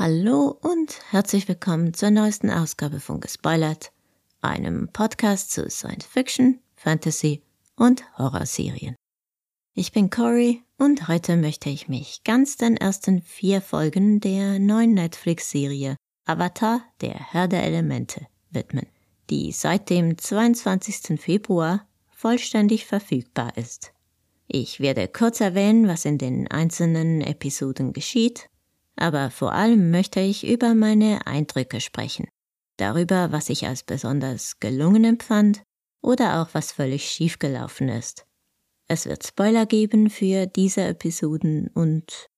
Hallo und herzlich willkommen zur neuesten Ausgabe von Gespoilert, einem Podcast zu Science Fiction, Fantasy und Horrorserien. Ich bin Cory und heute möchte ich mich ganz den ersten vier Folgen der neuen Netflix-Serie Avatar, der Herr der Elemente, widmen, die seit dem 22. Februar vollständig verfügbar ist. Ich werde kurz erwähnen, was in den einzelnen Episoden geschieht aber vor allem möchte ich über meine Eindrücke sprechen, darüber, was ich als besonders gelungen empfand oder auch was völlig schiefgelaufen ist. Es wird Spoiler geben für diese Episoden und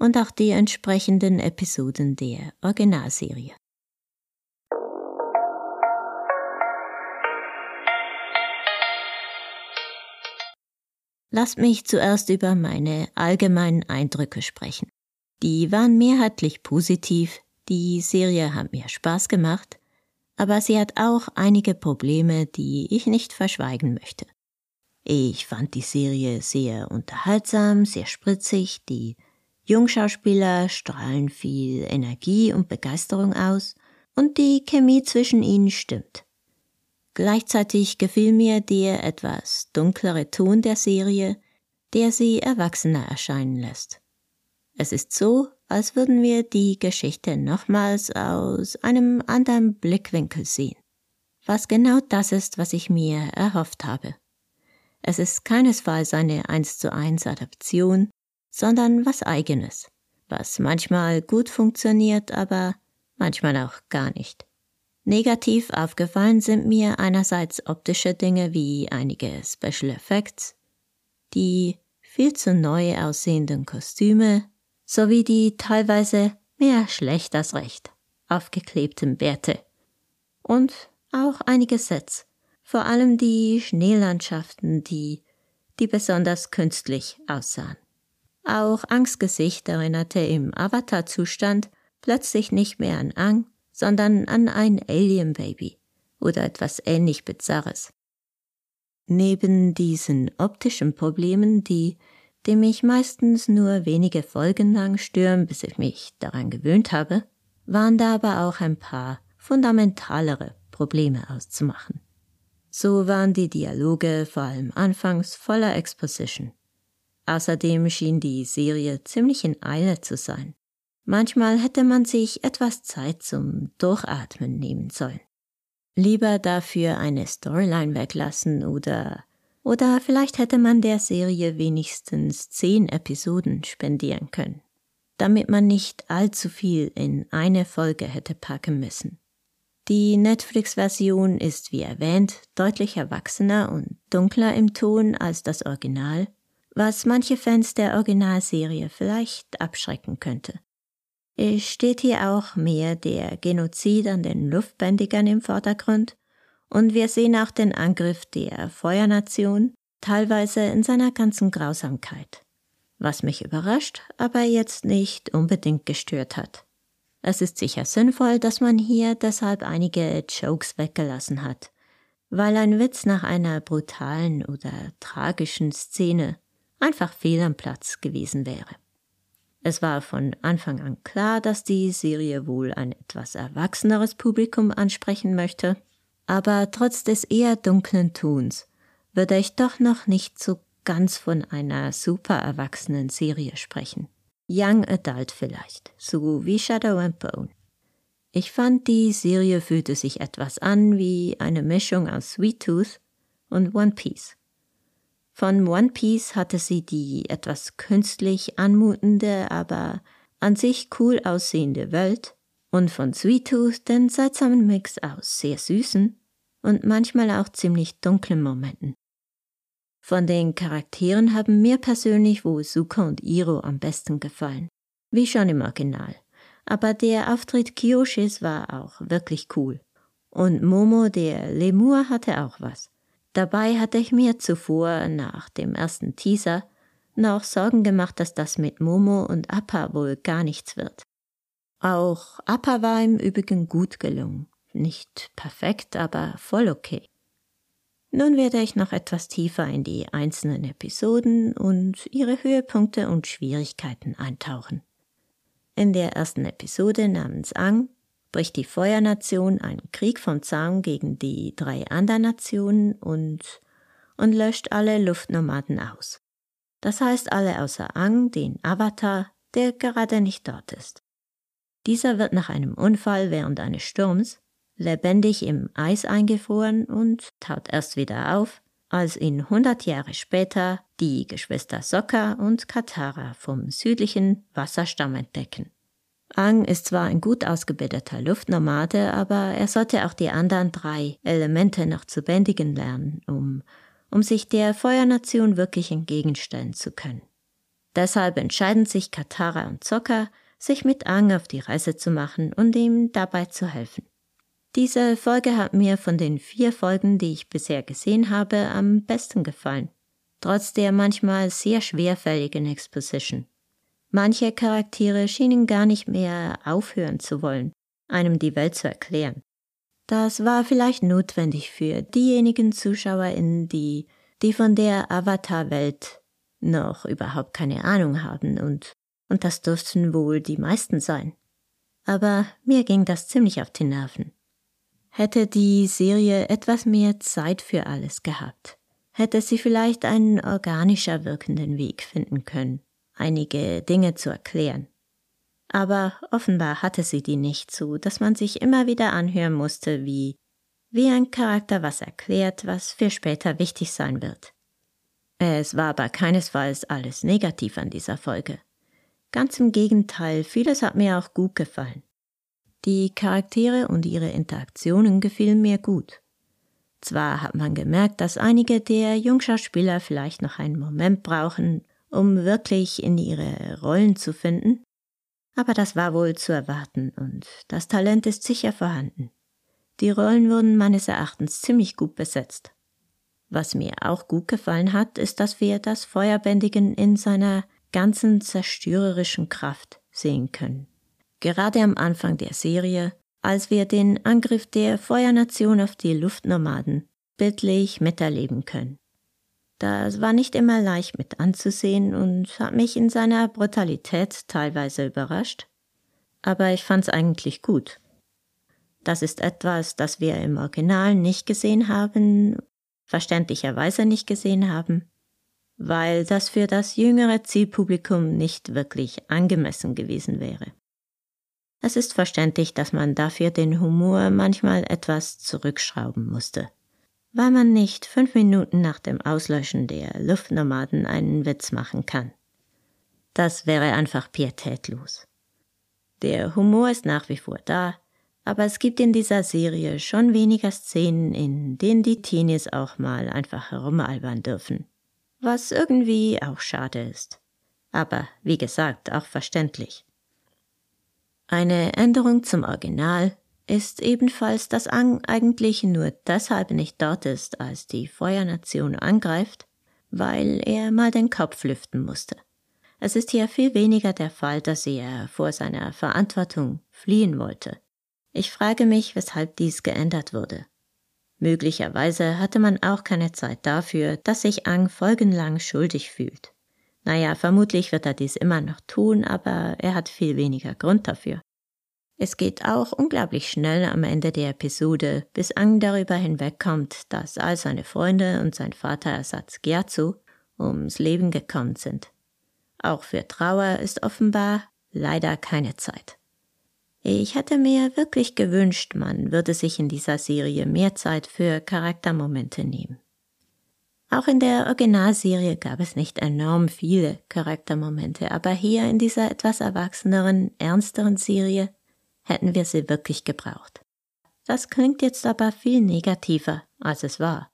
und auch die entsprechenden Episoden der Originalserie. Lasst mich zuerst über meine allgemeinen Eindrücke sprechen. Die waren mehrheitlich positiv, die Serie hat mir Spaß gemacht, aber sie hat auch einige Probleme, die ich nicht verschweigen möchte. Ich fand die Serie sehr unterhaltsam, sehr spritzig, die Jungschauspieler strahlen viel Energie und Begeisterung aus und die Chemie zwischen ihnen stimmt. Gleichzeitig gefiel mir der etwas dunklere Ton der Serie, der sie erwachsener erscheinen lässt. Es ist so, als würden wir die Geschichte nochmals aus einem anderen Blickwinkel sehen. Was genau das ist, was ich mir erhofft habe. Es ist keinesfalls eine eins zu eins Adaption, sondern was eigenes, was manchmal gut funktioniert, aber manchmal auch gar nicht. Negativ aufgefallen sind mir einerseits optische Dinge wie einige Special Effects, die viel zu neu aussehenden Kostüme, sowie die teilweise mehr schlecht als recht aufgeklebten Bärte. Und auch einige Sets, vor allem die Schneelandschaften, die, die besonders künstlich aussahen. Auch Angstgesicht erinnerte im Avatar-Zustand plötzlich nicht mehr an Ang, sondern an ein Alien-Baby oder etwas ähnlich Bizarres. Neben diesen optischen Problemen, die die mich meistens nur wenige Folgen lang stören, bis ich mich daran gewöhnt habe, waren da aber auch ein paar fundamentalere Probleme auszumachen. So waren die Dialoge vor allem anfangs voller Exposition. Außerdem schien die Serie ziemlich in Eile zu sein. Manchmal hätte man sich etwas Zeit zum Durchatmen nehmen sollen. Lieber dafür eine Storyline weglassen oder oder vielleicht hätte man der Serie wenigstens zehn Episoden spendieren können, damit man nicht allzu viel in eine Folge hätte packen müssen. Die Netflix-Version ist, wie erwähnt, deutlich erwachsener und dunkler im Ton als das Original, was manche Fans der Originalserie vielleicht abschrecken könnte. Es steht hier auch mehr der Genozid an den Luftbändigern im Vordergrund und wir sehen auch den Angriff der Feuernation, teilweise in seiner ganzen Grausamkeit. Was mich überrascht, aber jetzt nicht unbedingt gestört hat. Es ist sicher sinnvoll, dass man hier deshalb einige Jokes weggelassen hat, weil ein Witz nach einer brutalen oder tragischen Szene einfach fehl am Platz gewesen wäre. Es war von Anfang an klar, dass die Serie wohl ein etwas erwachseneres Publikum ansprechen möchte, aber trotz des eher dunklen Tons würde ich doch noch nicht so ganz von einer super erwachsenen Serie sprechen. Young Adult vielleicht, so wie Shadow and Bone. Ich fand, die Serie fühlte sich etwas an wie eine Mischung aus Sweet Tooth und One Piece. Von One Piece hatte sie die etwas künstlich anmutende, aber an sich cool aussehende Welt und von Sweet Tooth den seltsamen Mix aus sehr süßen und manchmal auch ziemlich dunklen Momenten. Von den Charakteren haben mir persönlich wohl Suka und Iro am besten gefallen, wie schon im Original. Aber der Auftritt Kiyoshis war auch wirklich cool. Und Momo, der Lemur, hatte auch was. Dabei hatte ich mir zuvor, nach dem ersten Teaser, noch Sorgen gemacht, dass das mit Momo und Appa wohl gar nichts wird. Auch Appa war im Übrigen gut gelungen. Nicht perfekt, aber voll okay. Nun werde ich noch etwas tiefer in die einzelnen Episoden und ihre Höhepunkte und Schwierigkeiten eintauchen. In der ersten Episode namens Ang bricht die Feuernation einen Krieg vom Zaun gegen die drei anderen Nationen und, und löscht alle Luftnomaden aus. Das heißt alle außer Ang, den Avatar, der gerade nicht dort ist. Dieser wird nach einem Unfall während eines Sturms lebendig im Eis eingefroren und taut erst wieder auf, als ihn hundert Jahre später die Geschwister Sokka und Katara vom südlichen Wasserstamm entdecken. Ang ist zwar ein gut ausgebildeter Luftnomade, aber er sollte auch die anderen drei Elemente noch zu bändigen lernen, um, um sich der Feuernation wirklich entgegenstellen zu können. Deshalb entscheiden sich Katara und Sokka, sich mit Ang auf die Reise zu machen und ihm dabei zu helfen. Diese Folge hat mir von den vier Folgen, die ich bisher gesehen habe, am besten gefallen, trotz der manchmal sehr schwerfälligen Exposition. Manche Charaktere schienen gar nicht mehr aufhören zu wollen, einem die Welt zu erklären. Das war vielleicht notwendig für diejenigen ZuschauerInnen, die, die von der Avatar-Welt noch überhaupt keine Ahnung haben und, und das dürften wohl die meisten sein. Aber mir ging das ziemlich auf die Nerven. Hätte die Serie etwas mehr Zeit für alles gehabt, hätte sie vielleicht einen organischer wirkenden Weg finden können, einige Dinge zu erklären. Aber offenbar hatte sie die nicht so, dass man sich immer wieder anhören musste, wie, wie ein Charakter was erklärt, was für später wichtig sein wird. Es war aber keinesfalls alles negativ an dieser Folge. Ganz im Gegenteil, vieles hat mir auch gut gefallen. Die Charaktere und ihre Interaktionen gefielen mir gut. Zwar hat man gemerkt, dass einige der Jungschauspieler vielleicht noch einen Moment brauchen, um wirklich in ihre Rollen zu finden, aber das war wohl zu erwarten und das Talent ist sicher vorhanden. Die Rollen wurden meines Erachtens ziemlich gut besetzt. Was mir auch gut gefallen hat, ist, dass wir das Feuerbändigen in seiner ganzen zerstörerischen Kraft sehen können gerade am Anfang der Serie, als wir den Angriff der Feuernation auf die Luftnomaden bildlich miterleben können. Das war nicht immer leicht mit anzusehen und hat mich in seiner Brutalität teilweise überrascht, aber ich fand's eigentlich gut. Das ist etwas, das wir im Original nicht gesehen haben, verständlicherweise nicht gesehen haben, weil das für das jüngere Zielpublikum nicht wirklich angemessen gewesen wäre. Es ist verständlich, dass man dafür den Humor manchmal etwas zurückschrauben musste, weil man nicht fünf Minuten nach dem Auslöschen der Luftnomaden einen Witz machen kann. Das wäre einfach pietätlos. Der Humor ist nach wie vor da, aber es gibt in dieser Serie schon weniger Szenen, in denen die Teenies auch mal einfach herumalbern dürfen. Was irgendwie auch schade ist. Aber wie gesagt, auch verständlich. Eine Änderung zum Original ist ebenfalls, dass Ang eigentlich nur deshalb nicht dort ist, als die Feuernation angreift, weil er mal den Kopf lüften musste. Es ist hier viel weniger der Fall, dass er vor seiner Verantwortung fliehen wollte. Ich frage mich, weshalb dies geändert wurde. Möglicherweise hatte man auch keine Zeit dafür, dass sich Ang folgenlang schuldig fühlt. Naja, vermutlich wird er dies immer noch tun, aber er hat viel weniger Grund dafür. Es geht auch unglaublich schnell am Ende der Episode, bis Ang darüber hinwegkommt, dass all seine Freunde und sein Vaterersatz Gyatso ums Leben gekommen sind. Auch für Trauer ist offenbar leider keine Zeit. Ich hätte mir wirklich gewünscht, man würde sich in dieser Serie mehr Zeit für Charaktermomente nehmen. Auch in der Originalserie gab es nicht enorm viele Charaktermomente, aber hier in dieser etwas erwachseneren, ernsteren Serie hätten wir sie wirklich gebraucht. Das klingt jetzt aber viel negativer, als es war,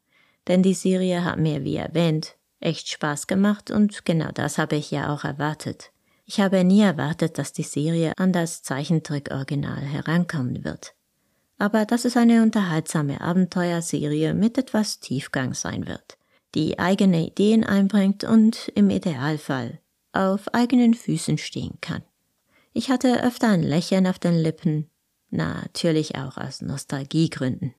denn die Serie hat mir, wie erwähnt, echt Spaß gemacht und genau das habe ich ja auch erwartet. Ich habe nie erwartet, dass die Serie an das Zeichentrick-Original herankommen wird. Aber dass es eine unterhaltsame Abenteuerserie mit etwas Tiefgang sein wird die eigene Ideen einbringt und im Idealfall auf eigenen Füßen stehen kann. Ich hatte öfter ein Lächeln auf den Lippen, natürlich auch aus Nostalgiegründen.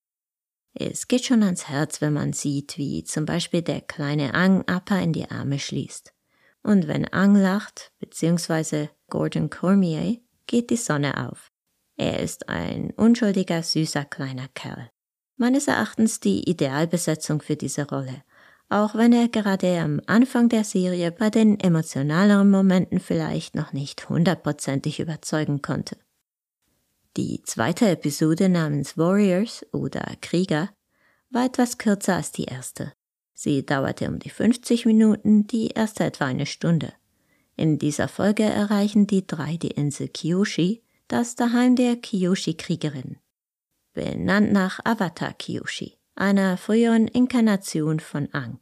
Es geht schon ans Herz, wenn man sieht, wie zum Beispiel der kleine Ang Appa in die Arme schließt. Und wenn Ang lacht, beziehungsweise Gordon Cormier, geht die Sonne auf. Er ist ein unschuldiger, süßer kleiner Kerl. Meines Erachtens die Idealbesetzung für diese Rolle, auch wenn er gerade am Anfang der Serie bei den emotionaleren Momenten vielleicht noch nicht hundertprozentig überzeugen konnte. Die zweite Episode namens Warriors oder Krieger war etwas kürzer als die erste. Sie dauerte um die 50 Minuten, die erste etwa eine Stunde. In dieser Folge erreichen die drei die Insel Kyoshi, das Daheim der Kyoshi-Kriegerin. Benannt nach Avatar Kyoshi, einer früheren Inkarnation von Ang.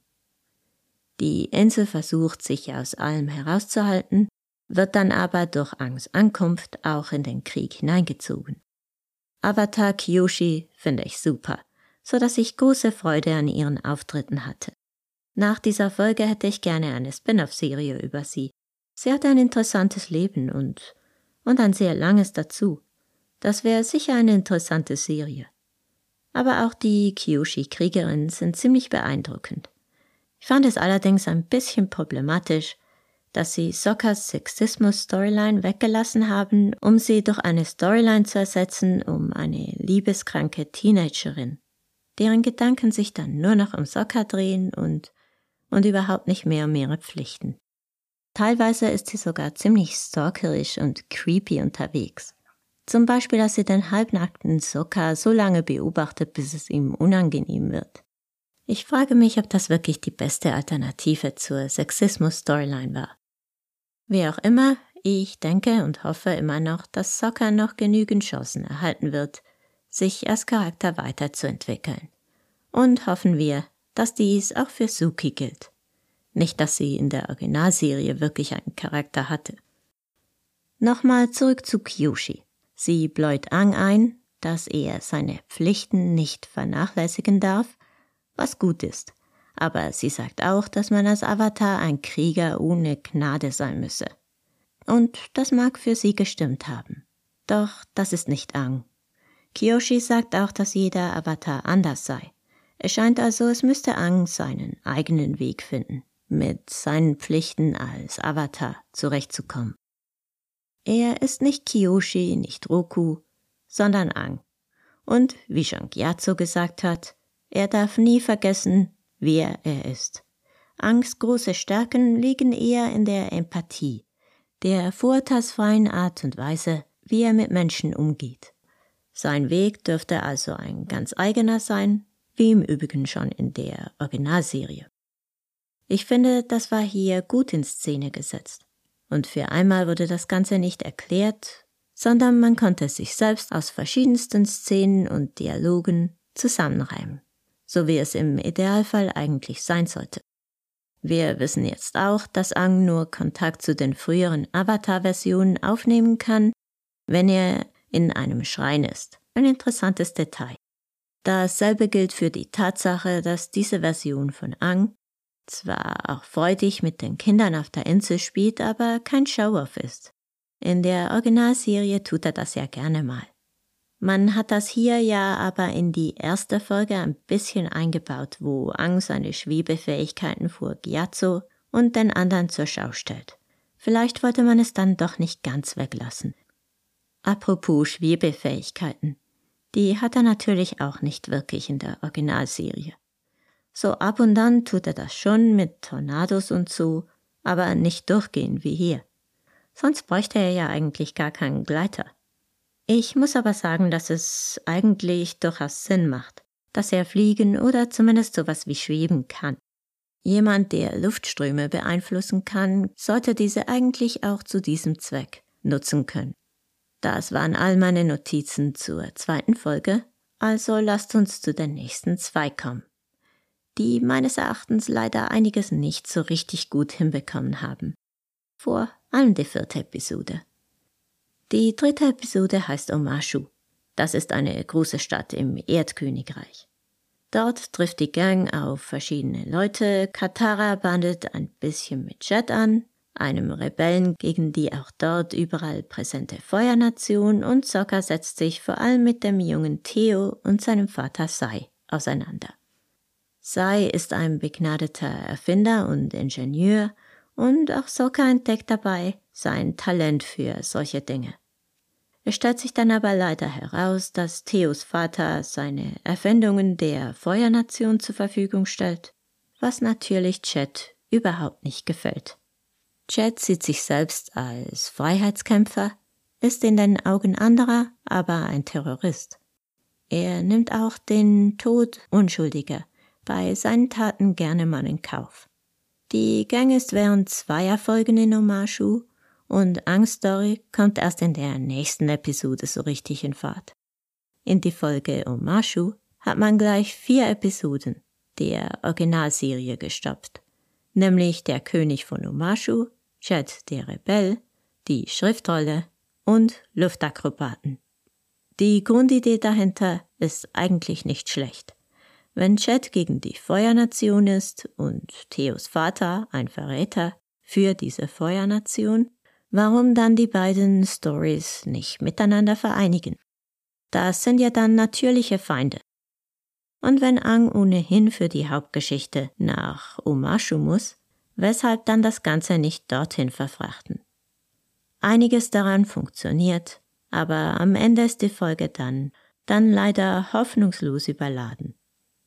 Die Insel versucht, sich aus allem herauszuhalten wird dann aber durch Angs Ankunft auch in den Krieg hineingezogen. Avatar Kyoshi finde ich super, so dass ich große Freude an ihren Auftritten hatte. Nach dieser Folge hätte ich gerne eine Spin-off-Serie über sie. Sie hat ein interessantes Leben und, und ein sehr langes dazu. Das wäre sicher eine interessante Serie. Aber auch die Kyoshi-Kriegerinnen sind ziemlich beeindruckend. Ich fand es allerdings ein bisschen problematisch, dass sie Sockers Sexismus-Storyline weggelassen haben, um sie durch eine Storyline zu ersetzen, um eine liebeskranke Teenagerin, deren Gedanken sich dann nur noch um Soccer drehen und, und überhaupt nicht mehr um ihre Pflichten. Teilweise ist sie sogar ziemlich stalkerisch und creepy unterwegs. Zum Beispiel, dass sie den halbnackten Sokka so lange beobachtet, bis es ihm unangenehm wird. Ich frage mich, ob das wirklich die beste Alternative zur Sexismus-Storyline war. Wie auch immer, ich denke und hoffe immer noch, dass Soccer noch genügend Chancen erhalten wird, sich als Charakter weiterzuentwickeln. Und hoffen wir, dass dies auch für Suki gilt. Nicht, dass sie in der Originalserie wirklich einen Charakter hatte. Nochmal zurück zu Kyoshi. Sie bläut Ang ein, dass er seine Pflichten nicht vernachlässigen darf, was gut ist aber sie sagt auch, dass man als Avatar ein Krieger ohne Gnade sein müsse. Und das mag für sie gestimmt haben. Doch das ist nicht Ang. Kiyoshi sagt auch, dass jeder Avatar anders sei. Es scheint also, es müsste Ang seinen eigenen Weg finden, mit seinen Pflichten als Avatar zurechtzukommen. Er ist nicht Kiyoshi, nicht Roku, sondern Ang. Und, wie schon Gyatso gesagt hat, er darf nie vergessen, wer er ist. Angst große Stärken liegen eher in der Empathie, der vorteilsfreien Art und Weise, wie er mit Menschen umgeht. Sein Weg dürfte also ein ganz eigener sein, wie im Übrigen schon in der Originalserie. Ich finde, das war hier gut in Szene gesetzt. Und für einmal wurde das Ganze nicht erklärt, sondern man konnte sich selbst aus verschiedensten Szenen und Dialogen zusammenreimen so wie es im Idealfall eigentlich sein sollte. Wir wissen jetzt auch, dass Ang nur Kontakt zu den früheren Avatar-Versionen aufnehmen kann, wenn er in einem Schrein ist. Ein interessantes Detail. Dasselbe gilt für die Tatsache, dass diese Version von Ang zwar auch freudig mit den Kindern auf der Insel spielt, aber kein Show-off ist. In der Originalserie tut er das ja gerne mal. Man hat das hier ja aber in die erste Folge ein bisschen eingebaut, wo Ang seine Schwebefähigkeiten vor Gyatso und den anderen zur Schau stellt. Vielleicht wollte man es dann doch nicht ganz weglassen. Apropos Schwebefähigkeiten. Die hat er natürlich auch nicht wirklich in der Originalserie. So ab und an tut er das schon mit Tornados und so, aber nicht durchgehend wie hier. Sonst bräuchte er ja eigentlich gar keinen Gleiter. Ich muss aber sagen, dass es eigentlich durchaus Sinn macht, dass er fliegen oder zumindest sowas wie schweben kann. Jemand, der Luftströme beeinflussen kann, sollte diese eigentlich auch zu diesem Zweck nutzen können. Das waren all meine Notizen zur zweiten Folge, also lasst uns zu den nächsten zwei kommen, die meines Erachtens leider einiges nicht so richtig gut hinbekommen haben. Vor allem die vierte Episode. Die dritte Episode heißt Omashu. Das ist eine große Stadt im Erdkönigreich. Dort trifft die Gang auf verschiedene Leute. Katara bandelt ein bisschen mit Jet an, einem Rebellen gegen die auch dort überall präsente Feuernation und Sokka setzt sich vor allem mit dem jungen Theo und seinem Vater Sai auseinander. Sai ist ein begnadeter Erfinder und Ingenieur und auch Sokka entdeckt dabei sein Talent für solche Dinge. Es stellt sich dann aber leider heraus, dass Theos Vater seine Erfindungen der Feuernation zur Verfügung stellt, was natürlich Chet überhaupt nicht gefällt. Chet sieht sich selbst als Freiheitskämpfer, ist in den Augen anderer aber ein Terrorist. Er nimmt auch den Tod Unschuldiger bei seinen Taten gerne mal in Kauf. Die Gang ist während zweier Folgen in Omashu und Angststory kommt erst in der nächsten Episode so richtig in Fahrt. In die Folge Omashu hat man gleich vier Episoden der Originalserie gestoppt, nämlich der König von Omashu, Chet der Rebell, die Schriftrolle und Luftakrobaten. Die Grundidee dahinter ist eigentlich nicht schlecht. Wenn Chet gegen die Feuernation ist und Theos Vater ein Verräter für diese Feuernation, warum dann die beiden Stories nicht miteinander vereinigen? Das sind ja dann natürliche Feinde. Und wenn Ang ohnehin für die Hauptgeschichte nach Omashu muss, weshalb dann das Ganze nicht dorthin verfrachten? Einiges daran funktioniert, aber am Ende ist die Folge dann, dann leider hoffnungslos überladen.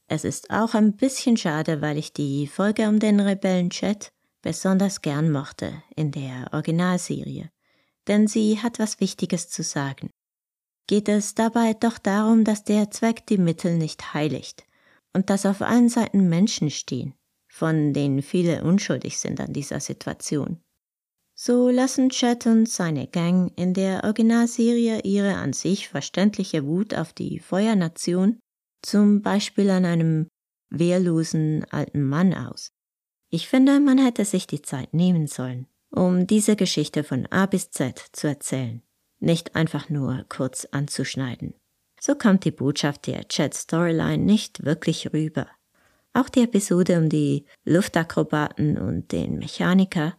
Es ist auch ein bisschen schade, weil ich die Folge um den Rebellen Chat besonders gern mochte in der Originalserie, denn sie hat was Wichtiges zu sagen. Geht es dabei doch darum, dass der Zweck die Mittel nicht heiligt und dass auf allen Seiten Menschen stehen, von denen viele unschuldig sind an dieser Situation. So lassen Chet und seine Gang in der Originalserie ihre an sich verständliche Wut auf die Feuernation zum Beispiel an einem wehrlosen alten Mann aus. Ich finde, man hätte sich die Zeit nehmen sollen, um diese Geschichte von A bis Z zu erzählen, nicht einfach nur kurz anzuschneiden. So kommt die Botschaft der Chat-Storyline nicht wirklich rüber. Auch die Episode um die Luftakrobaten und den Mechaniker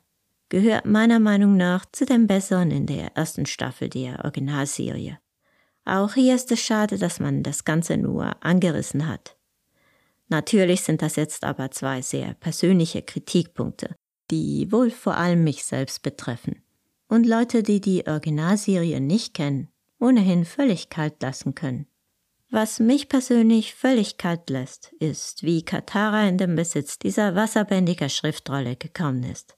gehört meiner Meinung nach zu den besseren in der ersten Staffel der Originalserie. Auch hier ist es schade, dass man das Ganze nur angerissen hat. Natürlich sind das jetzt aber zwei sehr persönliche Kritikpunkte, die wohl vor allem mich selbst betreffen. Und Leute, die die Originalserie nicht kennen, ohnehin völlig kalt lassen können. Was mich persönlich völlig kalt lässt, ist, wie Katara in den Besitz dieser wasserbändiger Schriftrolle gekommen ist.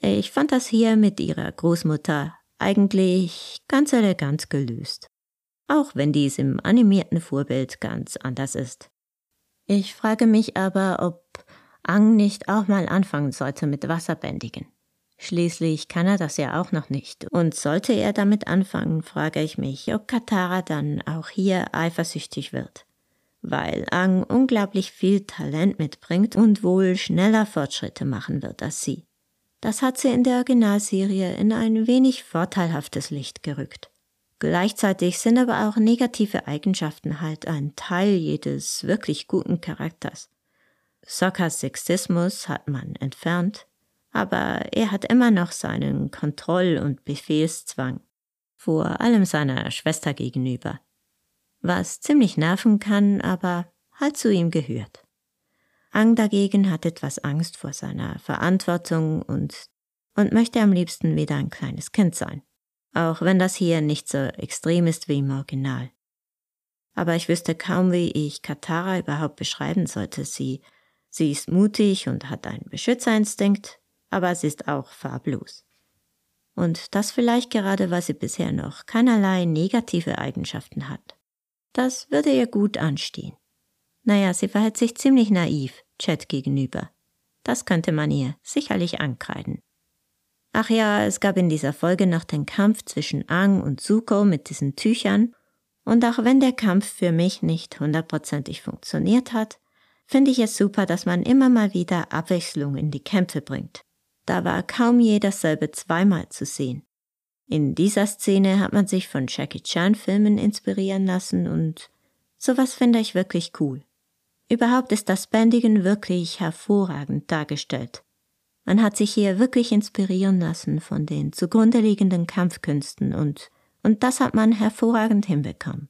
Ich fand das hier mit ihrer Großmutter eigentlich ganz elegant gelöst auch wenn dies im animierten Vorbild ganz anders ist. Ich frage mich aber, ob Ang nicht auch mal anfangen sollte mit Wasserbändigen. Schließlich kann er das ja auch noch nicht. Und sollte er damit anfangen, frage ich mich, ob Katara dann auch hier eifersüchtig wird. Weil Ang unglaublich viel Talent mitbringt und wohl schneller Fortschritte machen wird als sie. Das hat sie in der Originalserie in ein wenig vorteilhaftes Licht gerückt. Gleichzeitig sind aber auch negative Eigenschaften halt ein Teil jedes wirklich guten Charakters. Sockers Sexismus hat man entfernt, aber er hat immer noch seinen Kontroll- und Befehlszwang, vor allem seiner Schwester gegenüber, was ziemlich nerven kann, aber halt zu ihm gehört. Ang dagegen hat etwas Angst vor seiner Verantwortung und, und möchte am liebsten wieder ein kleines Kind sein auch wenn das hier nicht so extrem ist wie im Original. Aber ich wüsste kaum, wie ich Katara überhaupt beschreiben sollte. Sie, sie ist mutig und hat einen Beschützerinstinkt, aber sie ist auch farblos. Und das vielleicht gerade, weil sie bisher noch keinerlei negative Eigenschaften hat. Das würde ihr gut anstehen. Naja, sie verhält sich ziemlich naiv Chat gegenüber. Das könnte man ihr sicherlich ankreiden. Ach ja, es gab in dieser Folge noch den Kampf zwischen Ang und Zuko mit diesen Tüchern. Und auch wenn der Kampf für mich nicht hundertprozentig funktioniert hat, finde ich es super, dass man immer mal wieder Abwechslung in die Kämpfe bringt. Da war kaum je dasselbe zweimal zu sehen. In dieser Szene hat man sich von Jackie Chan Filmen inspirieren lassen und sowas finde ich wirklich cool. Überhaupt ist das Bändigen wirklich hervorragend dargestellt. Man hat sich hier wirklich inspirieren lassen von den zugrunde liegenden Kampfkünsten und, und das hat man hervorragend hinbekommen.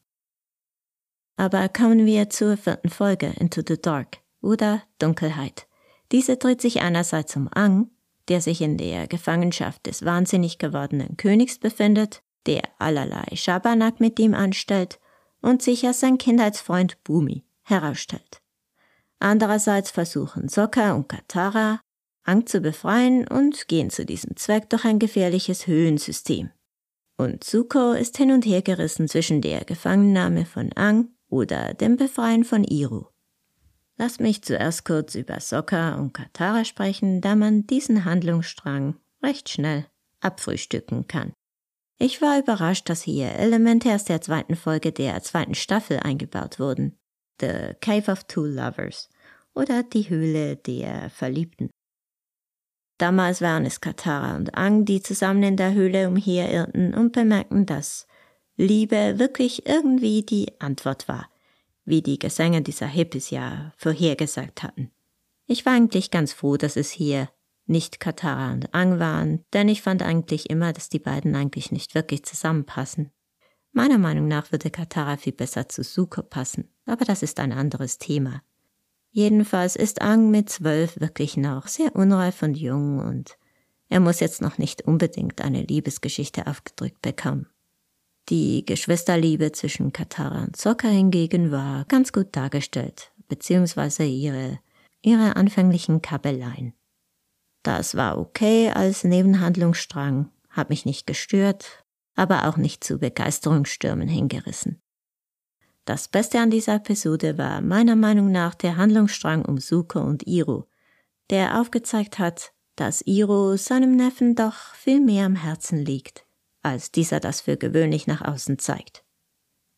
Aber kommen wir zur vierten Folge Into the Dark oder Dunkelheit. Diese dreht sich einerseits um Ang, der sich in der Gefangenschaft des wahnsinnig gewordenen Königs befindet, der allerlei Schabernack mit ihm anstellt und sich als sein Kindheitsfreund Bumi herausstellt. Andererseits versuchen Sokka und Katara, Ang zu befreien und gehen zu diesem Zweck durch ein gefährliches Höhlensystem. Und Zuko ist hin und her gerissen zwischen der Gefangennahme von Ang oder dem Befreien von Iru. Lass mich zuerst kurz über Sokka und Katara sprechen, da man diesen Handlungsstrang recht schnell abfrühstücken kann. Ich war überrascht, dass hier Elemente aus der zweiten Folge der zweiten Staffel eingebaut wurden. The Cave of Two Lovers oder die Höhle der Verliebten. Damals waren es Katara und Ang, die zusammen in der Höhle umherirrten und bemerkten, dass Liebe wirklich irgendwie die Antwort war, wie die Gesänge dieser Hippies ja vorhergesagt hatten. Ich war eigentlich ganz froh, dass es hier nicht Katara und Ang waren, denn ich fand eigentlich immer, dass die beiden eigentlich nicht wirklich zusammenpassen. Meiner Meinung nach würde Katara viel besser zu Suko passen, aber das ist ein anderes Thema. Jedenfalls ist Ang mit zwölf wirklich noch sehr unreif und jung und er muss jetzt noch nicht unbedingt eine Liebesgeschichte aufgedrückt bekommen. Die Geschwisterliebe zwischen Katara und Sokka hingegen war ganz gut dargestellt, beziehungsweise ihre, ihre anfänglichen Kabeleien. Das war okay als Nebenhandlungsstrang, hat mich nicht gestört, aber auch nicht zu Begeisterungsstürmen hingerissen. Das Beste an dieser Episode war meiner Meinung nach der Handlungsstrang um Suko und Iro, der aufgezeigt hat, dass Iro seinem Neffen doch viel mehr am Herzen liegt, als dieser das für gewöhnlich nach außen zeigt.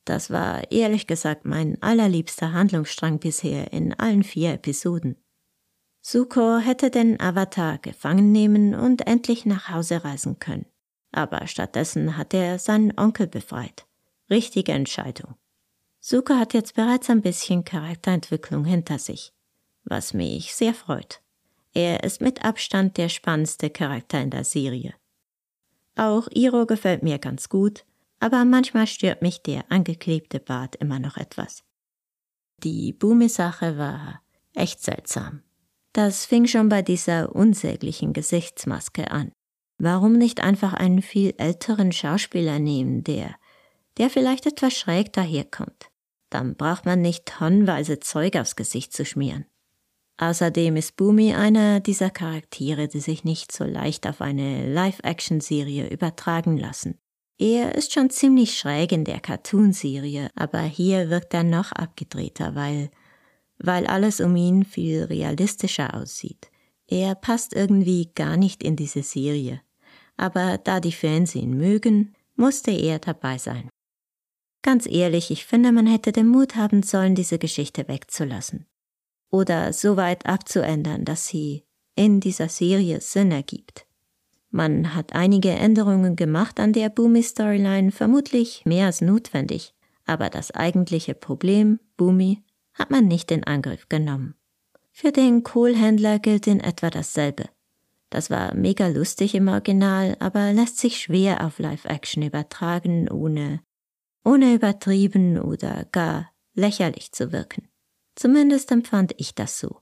Das war ehrlich gesagt mein allerliebster Handlungsstrang bisher in allen vier Episoden. Suko hätte den Avatar gefangen nehmen und endlich nach Hause reisen können, aber stattdessen hat er seinen Onkel befreit. Richtige Entscheidung. Suko hat jetzt bereits ein bisschen Charakterentwicklung hinter sich, was mich sehr freut. Er ist mit Abstand der spannendste Charakter in der Serie. Auch Iro gefällt mir ganz gut, aber manchmal stört mich der angeklebte Bart immer noch etwas. Die Bumi-Sache war echt seltsam. Das fing schon bei dieser unsäglichen Gesichtsmaske an. Warum nicht einfach einen viel älteren Schauspieler nehmen, der, der vielleicht etwas schräg daherkommt? Dann braucht man nicht tonnenweise Zeug aufs Gesicht zu schmieren. Außerdem ist Boomy einer dieser Charaktere, die sich nicht so leicht auf eine Live-Action-Serie übertragen lassen. Er ist schon ziemlich schräg in der Cartoon-Serie, aber hier wirkt er noch abgedrehter, weil, weil alles um ihn viel realistischer aussieht. Er passt irgendwie gar nicht in diese Serie. Aber da die Fans ihn mögen, musste er dabei sein. Ganz ehrlich, ich finde, man hätte den Mut haben sollen, diese Geschichte wegzulassen. Oder so weit abzuändern, dass sie in dieser Serie Sinn ergibt. Man hat einige Änderungen gemacht an der Boomy-Storyline, vermutlich mehr als notwendig, aber das eigentliche Problem, Boomy, hat man nicht in Angriff genommen. Für den Kohlhändler gilt in etwa dasselbe. Das war mega lustig im Original, aber lässt sich schwer auf Live-Action übertragen, ohne ohne übertrieben oder gar lächerlich zu wirken. Zumindest empfand ich das so.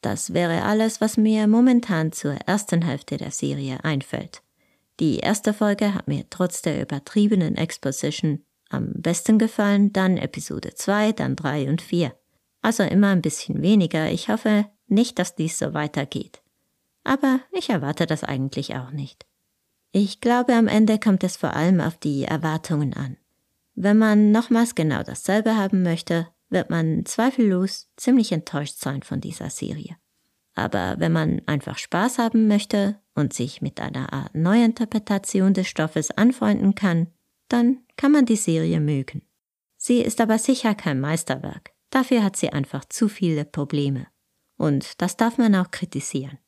Das wäre alles, was mir momentan zur ersten Hälfte der Serie einfällt. Die erste Folge hat mir trotz der übertriebenen Exposition am besten gefallen, dann Episode 2, dann 3 und 4. Also immer ein bisschen weniger. Ich hoffe nicht, dass dies so weitergeht. Aber ich erwarte das eigentlich auch nicht. Ich glaube, am Ende kommt es vor allem auf die Erwartungen an. Wenn man nochmals genau dasselbe haben möchte, wird man zweifellos ziemlich enttäuscht sein von dieser Serie. Aber wenn man einfach Spaß haben möchte und sich mit einer Art Neuinterpretation des Stoffes anfreunden kann, dann kann man die Serie mögen. Sie ist aber sicher kein Meisterwerk. Dafür hat sie einfach zu viele Probleme. Und das darf man auch kritisieren.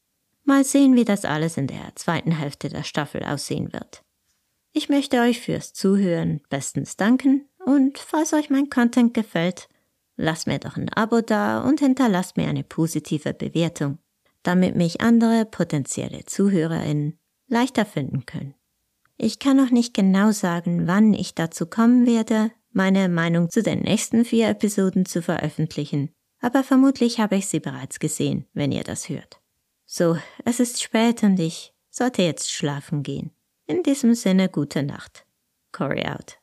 Mal sehen, wie das alles in der zweiten Hälfte der Staffel aussehen wird. Ich möchte euch fürs Zuhören bestens danken und falls euch mein Content gefällt, lasst mir doch ein Abo da und hinterlasst mir eine positive Bewertung, damit mich andere potenzielle ZuhörerInnen leichter finden können. Ich kann noch nicht genau sagen, wann ich dazu kommen werde, meine Meinung zu den nächsten vier Episoden zu veröffentlichen, aber vermutlich habe ich sie bereits gesehen, wenn ihr das hört. So, es ist spät und ich sollte jetzt schlafen gehen. In diesem Sinne gute Nacht. Corey out.